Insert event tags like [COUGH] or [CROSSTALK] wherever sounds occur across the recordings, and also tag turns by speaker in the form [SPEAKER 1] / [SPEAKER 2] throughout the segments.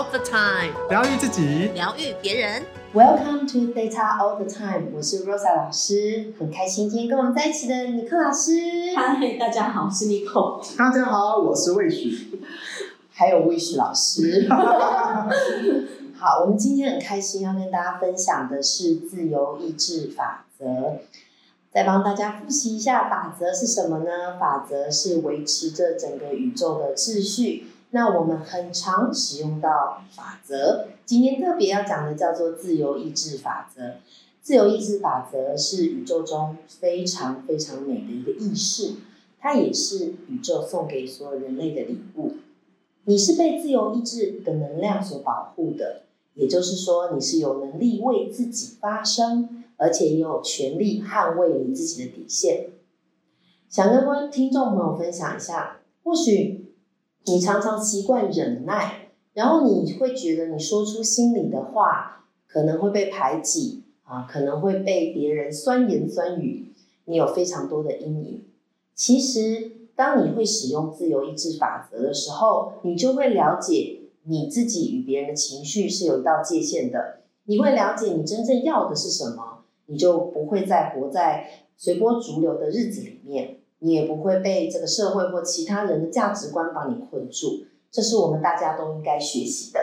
[SPEAKER 1] all the time，
[SPEAKER 2] 疗愈自己，
[SPEAKER 1] 疗愈别人。
[SPEAKER 3] Welcome to Data All the Time，我是 Rosa 老师，很开心今天跟我们在一起的尼克老师，
[SPEAKER 4] 嗨，大家好，我是 Nico。
[SPEAKER 2] 大家好，我是魏许。[LAUGHS]
[SPEAKER 3] 还有魏许老师。[LAUGHS] 好，我们今天很开心要跟大家分享的是自由意志法则。再帮大家复习一下法则是什么呢？法则是维持着整个宇宙的秩序。那我们很常使用到法则，今天特别要讲的叫做自由意志法则。自由意志法则是宇宙中非常非常美的一个意识，它也是宇宙送给所有人类的礼物。你是被自由意志的能量所保护的，也就是说，你是有能力为自己发声，而且也有权利捍卫你自己的底线。想跟观听众朋友分享一下，或许你常常习惯忍耐，然后你会觉得你说出心里的话可能会被排挤啊，可能会被别人酸言酸语，你有非常多的阴影。其实，当你会使用自由意志法则的时候，你就会了解你自己与别人的情绪是有一道界限的。你会了解你真正要的是什么，你就不会再活在随波逐流的日子里面，你也不会被这个社会或其他人的价值观把你困住。这是我们大家都应该学习的。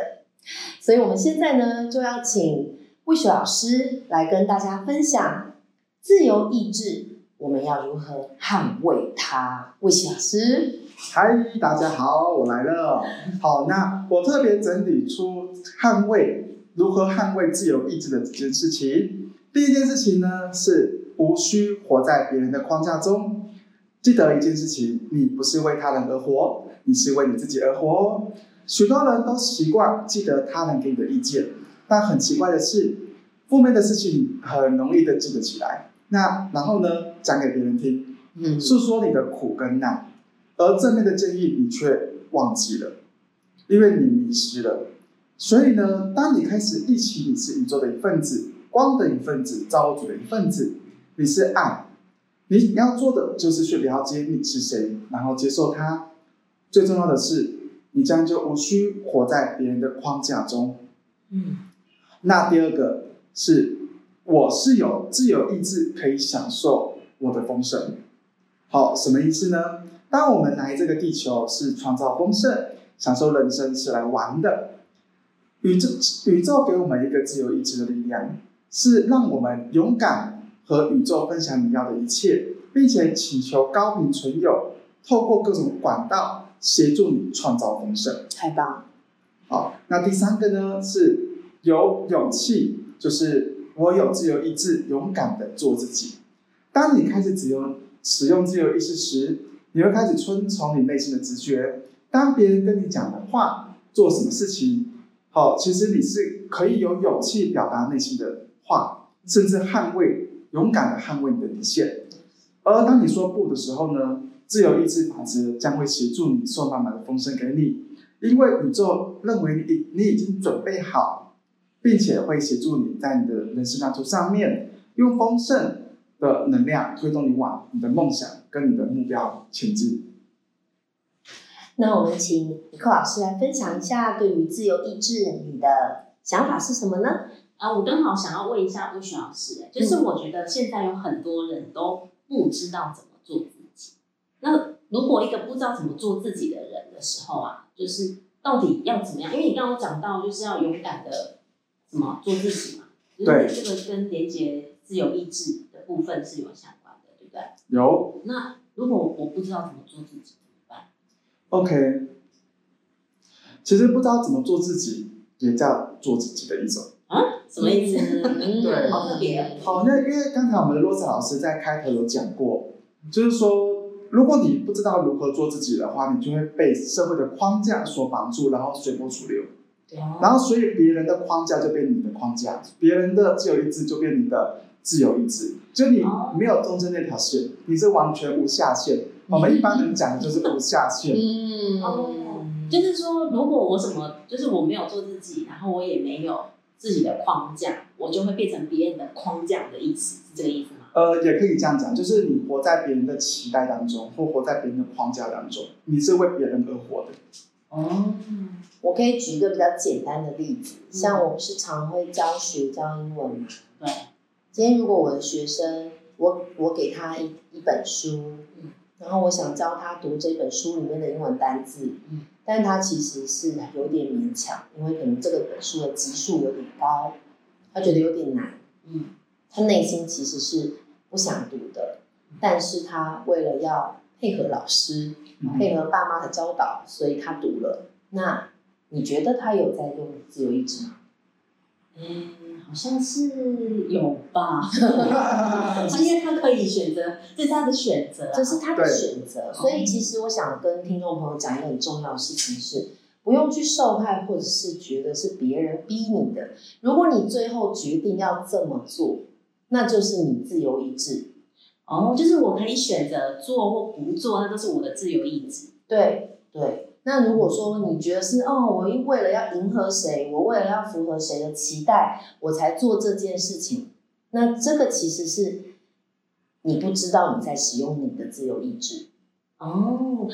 [SPEAKER 3] 所以，我们现在呢，就要请魏雪老师来跟大家分享自由意志。我们要如何捍卫它？魏雪老师，
[SPEAKER 2] 嗨，大家好，我来了。好，那我特别整理出捍卫如何捍卫自由意志的几件事情。第一件事情呢，是无需活在别人的框架中。记得一件事情，你不是为他人而活，你是为你自己而活哦。许多人都习惯记得他人给你的意见，但很奇怪的是，负面的事情很容易的记得起来。那然后呢，讲给别人听，
[SPEAKER 3] 嗯
[SPEAKER 2] 诉说你的苦跟难，而正面的建议你却忘记了，因为你迷失了。所以呢，当你开始忆起你是宇宙的一份子，光的一份子，造物主的一份子，你是爱，你要做的就是去了解你是谁，然后接受它。最重要的是，你这样就无需活在别人的框架中。
[SPEAKER 3] 嗯
[SPEAKER 2] 那第二个是，我是有自由意志可以享受我的丰盛。好，什么意思呢？当我们来这个地球是创造丰盛，享受人生是来玩的。宇宙宇宙给我们一个自由意志的力量，是让我们勇敢和宇宙分享你要的一切，并且请求高频存有，透过各种管道协助你创造丰盛。
[SPEAKER 3] 太棒，
[SPEAKER 2] 好，那第三个呢是有勇气，就是我有自由意志，勇敢的做自己。当你开始使用使用自由意志时，你会开始遵从你内心的直觉。当别人跟你讲的话，做什么事情，好，其实你是可以有勇气表达内心的话，甚至捍卫，勇敢的捍卫你的底线。而当你说不的时候呢，自由意志法则将会协助你送满满的丰盛给你。因为宇宙认为你你已经准备好，并且会协助你在你的人生蓝图上面，用丰盛的能量推动你往你的梦想跟你的目标前进。
[SPEAKER 3] 那我们请尼克老师来分享一下对于自由意志你的想法是什么呢？
[SPEAKER 4] 啊，我刚好想要问一下魏雪老师，哎就是我觉得现在有很多人都不知道怎么做自己。那如果一个不知道怎么做自己的人的时候啊，就是到底要怎么样？因为你刚刚讲到就是要勇敢的什么做自己嘛，
[SPEAKER 2] 对
[SPEAKER 4] 就是这个跟连接自由意志的部分是有相关的，对不对？
[SPEAKER 2] 有
[SPEAKER 4] 那如果我不知道怎么做自己怎么办
[SPEAKER 2] ？OK，其实不知道怎么做自己，也叫做自己的一种。
[SPEAKER 4] 啊，什么意思？
[SPEAKER 3] 嗯
[SPEAKER 2] 对
[SPEAKER 4] 好特别。
[SPEAKER 2] 好，那因为刚才我们的罗斯老师在开头有讲过，就是说，如果你不知道如何做自己的话，你就会被社会的框架所绑住，然后随波逐流。
[SPEAKER 4] 对
[SPEAKER 2] 然后，所以别人的框架就变你的框架，别人的自由意志就变你的自由意志，就你
[SPEAKER 4] 哦
[SPEAKER 2] 没有中间那条线，你是完全无下限。我们一般人讲的就是无下限。
[SPEAKER 3] 嗯
[SPEAKER 4] 哦就是说，如果我什么，就是我没有做自己，然后我也没有自己的框架，我就会变成别人的框架的意思，是这个意思吗？
[SPEAKER 2] 呃，也可以这样讲，就是你活在别人的期待当中，或活在别人的框架当中，你是为别人而活的。
[SPEAKER 4] 哦，
[SPEAKER 3] 我可以举一个比较简单的例子，
[SPEAKER 4] 嗯。
[SPEAKER 3] 像我不是常会教学教英文嘛，
[SPEAKER 4] 对，
[SPEAKER 3] 今天如果我的学生，我我给他一一本书，
[SPEAKER 4] 嗯。
[SPEAKER 3] 然后我想教他读这本书里面的英文单字，
[SPEAKER 4] 嗯
[SPEAKER 3] 但他其实是有点勉强，因为可能这个本书的级数有点高，他觉得有点难，
[SPEAKER 4] 嗯
[SPEAKER 3] 他内心其实是不想读的，但是他为了要配合老师，
[SPEAKER 2] 嗯
[SPEAKER 3] 配合爸妈的教导，所以他读了。那你觉得他有在用自由意志吗？
[SPEAKER 4] 嗯，好像是有吧，[LAUGHS] 因为他可以选择，这是他的选择啊，
[SPEAKER 3] 这是他的
[SPEAKER 2] 对
[SPEAKER 3] 选择。所以其实我想跟听众朋友讲一个很重要的事情是，不用去受害，或者是觉得是别人逼你的。如果你最后决定要这么做，那就是你自由意志。
[SPEAKER 4] 哦，就是我可以选择做或不做，那都是我的自由意志。
[SPEAKER 3] 对对。那如果说你觉得是哦，我为了要迎合谁，我为了要符合谁的期待，我才做这件事情，那这个其实是你不知道你在使用你的自由意志。
[SPEAKER 4] 哦，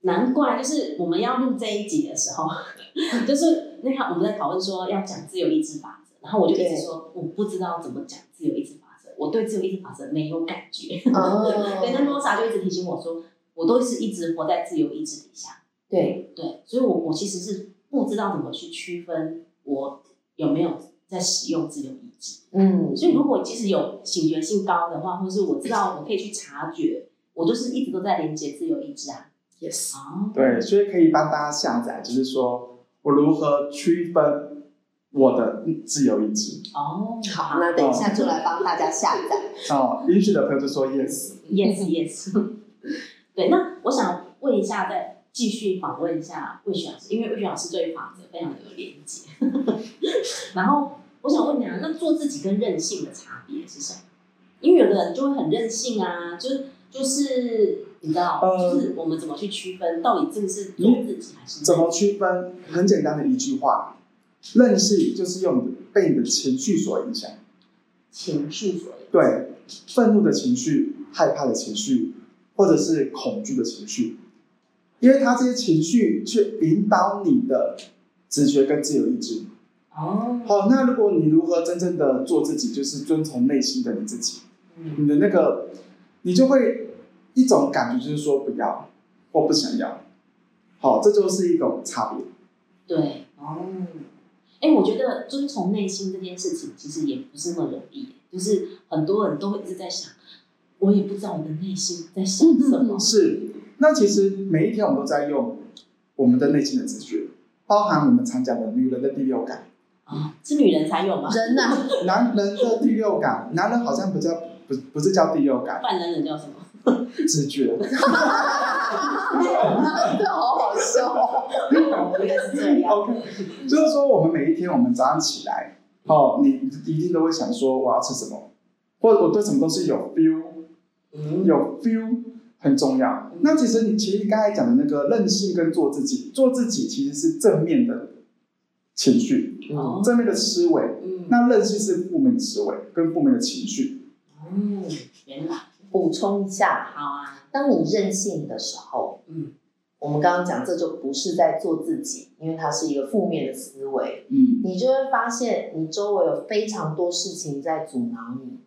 [SPEAKER 4] 难怪就是我们要录这一集的时候，[LAUGHS] 就是那看我们在讨论说要讲自由意志法则，然后我就一直说我不知道怎么讲自由意志法则，我对自由意志法则没有感觉。
[SPEAKER 3] 哦 [LAUGHS]
[SPEAKER 4] 对，那罗莎就一直提醒我说，我都是一直活在自由意志底下。
[SPEAKER 3] 对，
[SPEAKER 4] 对，所以我我其实是不知道怎么去区分我有没有在使用自由意志。
[SPEAKER 3] 嗯，
[SPEAKER 4] 所以如果即使有警觉性高的话，或是我知道我可以去察觉，我就是一直都在连接自由意志啊。
[SPEAKER 3] yes，
[SPEAKER 4] 哦，
[SPEAKER 2] 对，所以可以帮大家下载，就是说我如何区分我的自由意志。
[SPEAKER 4] 哦，
[SPEAKER 3] 好，那等一下就来帮大家下载。[LAUGHS]
[SPEAKER 2] 哦，允许的朋友就说 yes。
[SPEAKER 4] yes yes。[LAUGHS] 对，那我想问一下，再继续访问一下魏雪老师，因为魏雪老师对法则非常的有连接。[LAUGHS] 然后我想问你啊，那做自己跟任性的差别是什么？因为有的人就会很任性啊，就是就是你知道，
[SPEAKER 2] 呃
[SPEAKER 4] 就是我们怎么去区分到底这个是做自己还是
[SPEAKER 2] 怎么区分？很简单的一句话，任性就是用被你的情绪所影响。
[SPEAKER 4] 情绪所影响？
[SPEAKER 2] 对，愤怒的情绪、害怕的情绪，或者是恐惧的情绪，因为他这些情绪去引导你的直觉跟自由意志。
[SPEAKER 4] 哦，
[SPEAKER 2] 好，那如果你如何真正的做自己，就是遵从内心的你自己，
[SPEAKER 4] 嗯
[SPEAKER 2] 你的那个，你就会一种感觉，就是说不要或不想要。好，这就是一种差别。
[SPEAKER 4] 对，哦，哎，我觉得遵从内心这件事情其实也不是那么容易，就是很多人都会一直在想，我也不知道我的内心在想什么。
[SPEAKER 2] 是，那其实每一天我们都在用我们的内心的直觉，包含我们常讲的女人的第六感。
[SPEAKER 4] 啊，是女人才有吗？
[SPEAKER 3] 人呐、
[SPEAKER 2] 男人的第六感，男人好像不叫不不是叫第六感，
[SPEAKER 4] 半男人叫什么？
[SPEAKER 2] 直觉。
[SPEAKER 3] 这 [LAUGHS] 好好笑哦。
[SPEAKER 4] 原来是这样。
[SPEAKER 2] OK，就是说我们每一天我们早上起来，哦，你一定都会想说我要吃什么，或者我对什么东西有 feel，
[SPEAKER 4] 嗯，
[SPEAKER 2] 有 feel 很重要。那其实你其实刚才讲的那个任性跟做自己，做自己其实是正面的情绪，
[SPEAKER 4] 嗯，
[SPEAKER 2] 正面的思维。
[SPEAKER 4] 嗯，
[SPEAKER 2] 那任性是负面的思维跟负面的情绪。
[SPEAKER 4] 嗯，原来。
[SPEAKER 3] 补充一下，
[SPEAKER 4] 好啊，
[SPEAKER 3] 当你任性的时候，
[SPEAKER 4] 嗯，
[SPEAKER 3] 我们刚刚讲这就不是在做自己，因为它是一个负面的思维，
[SPEAKER 2] 嗯，
[SPEAKER 3] 你就会发现你周围有非常多事情在阻挠你，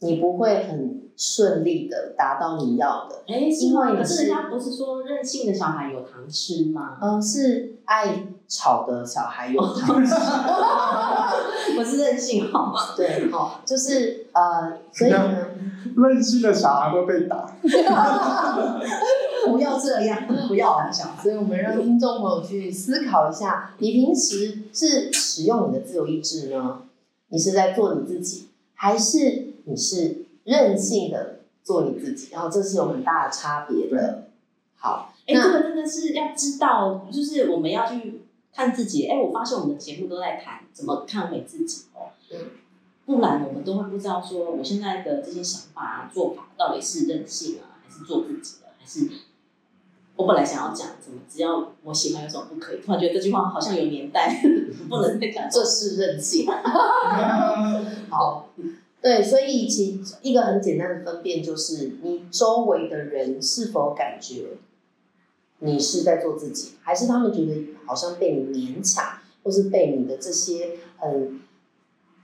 [SPEAKER 3] 你不会很顺利的达到你要的。
[SPEAKER 4] 哎？
[SPEAKER 3] 因为你是
[SPEAKER 4] 人家不是说任性的小孩有糖吃吗？
[SPEAKER 3] 嗯、是爱吵的小孩有 [LAUGHS] 糖吃。[LAUGHS]
[SPEAKER 4] 我是任性好吗？
[SPEAKER 3] 对，好，就是呃，所以呢，
[SPEAKER 2] 任性的小孩会被打。[LAUGHS]
[SPEAKER 3] 不要这样，不要胆小。所以我们让听众朋友去思考一下，你平时是使用你的自由意志呢？你是在做你自己，还是你是任性的做你自己？然后这是有很大的差别的。好，
[SPEAKER 4] 哎，
[SPEAKER 3] 那
[SPEAKER 4] 这个真的是要知道，就是我们要去看自己。哎，我发现我们的节目都在谈怎么看回自己哦。
[SPEAKER 3] 嗯
[SPEAKER 4] 不然我们都会不知道说我现在的这些想法啊、做法到底是任性啊，还是做自己的，还是我本来想要讲什么只要我喜欢有什么不可以，突然觉得这句话好像有年代，[LAUGHS] 不能再讲。
[SPEAKER 3] 这是任性。[LAUGHS] 好，对，所以其一个很简单的分辨就是，你周围的人是否感觉你是在做自己，还是他们觉得好像被你勉强，或是被你的这些很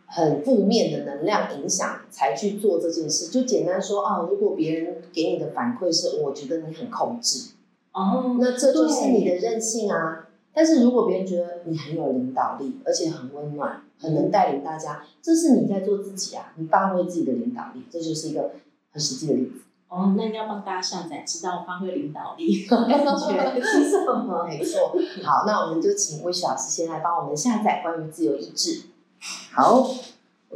[SPEAKER 3] 很负面的能量影响才去做这件事？就简单说啊，如果别人给你的反馈是我觉得你很控制，
[SPEAKER 4] 哦，
[SPEAKER 3] 那这就是你的任性啊。但是如果别人觉得你很有领导力，而且很温暖，很能带领大家，这是你在做自己啊，你发挥自己的领导力，这就是一个很实际的例子。
[SPEAKER 4] 哦，那要帮大家下载，知道发挥领导力感觉是什么？
[SPEAKER 3] 没错。好，那我们就请魏雪老师先来帮我们下载关于自由意志。
[SPEAKER 2] 好，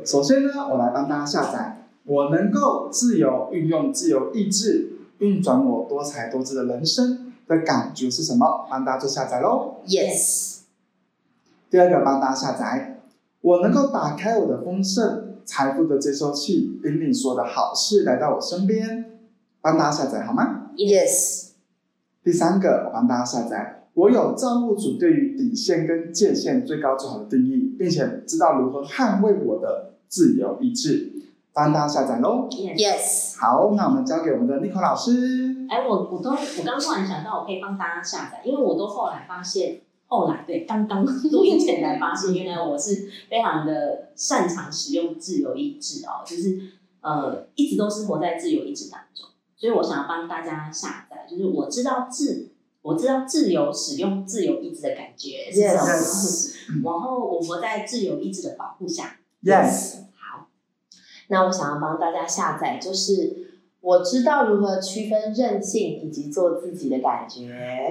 [SPEAKER 2] 首先呢，我来帮大家下载，我能够自由运用自由意志，运转我多才多姿的人生的感觉是什么？帮大家做下载喽。
[SPEAKER 3] Yes，
[SPEAKER 2] 第二个，帮大家下载，我能够打开我的丰盛财富的接收器，引领所有的好事来到我身边。帮大家下载好吗
[SPEAKER 3] ？Yes，
[SPEAKER 2] 第三个，我帮大家下载，我有造物主对于底线跟界限最高最好的定义，并且知道如何捍卫我的自由意志。帮大家下载喽。
[SPEAKER 3] Yes
[SPEAKER 2] 好，那我们交给我们的 n i c o 老师。
[SPEAKER 4] 哎，我我都我刚突然想到，我可以帮大家下载，因为我都后来发现，后来对刚刚录音前才发现，原来我是非常的擅长使用自由意志哦，就是呃一直都是活在自由意志当中，所以我想要帮大家下载，就是我知道自我知道自由使用自由意志的感觉是什么
[SPEAKER 3] Yes
[SPEAKER 4] 然后我活在自由意志的保护下。
[SPEAKER 2] Yes，
[SPEAKER 4] 好，
[SPEAKER 3] 那我想要帮大家下载，就是我知道如何区分任性以及做自己的感觉。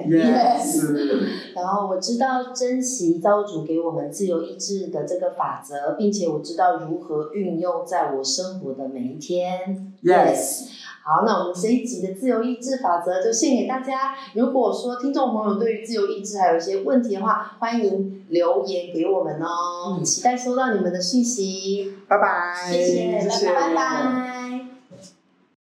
[SPEAKER 2] Yes，[LAUGHS]
[SPEAKER 3] 然后我知道珍惜造物主给我们自由意志的这个法则，并且我知道如何运用在我生活的每一天。
[SPEAKER 2] Yes
[SPEAKER 3] 好，那我们这一集的自由意志法则就献给大家。如果说听众朋友对于自由意志还有一些问题的话，欢迎留言给我们哦，
[SPEAKER 4] 嗯
[SPEAKER 3] 期待收到你们的讯息。
[SPEAKER 2] 拜拜，
[SPEAKER 4] 谢谢
[SPEAKER 2] 谢谢
[SPEAKER 4] 拜
[SPEAKER 3] 拜拜。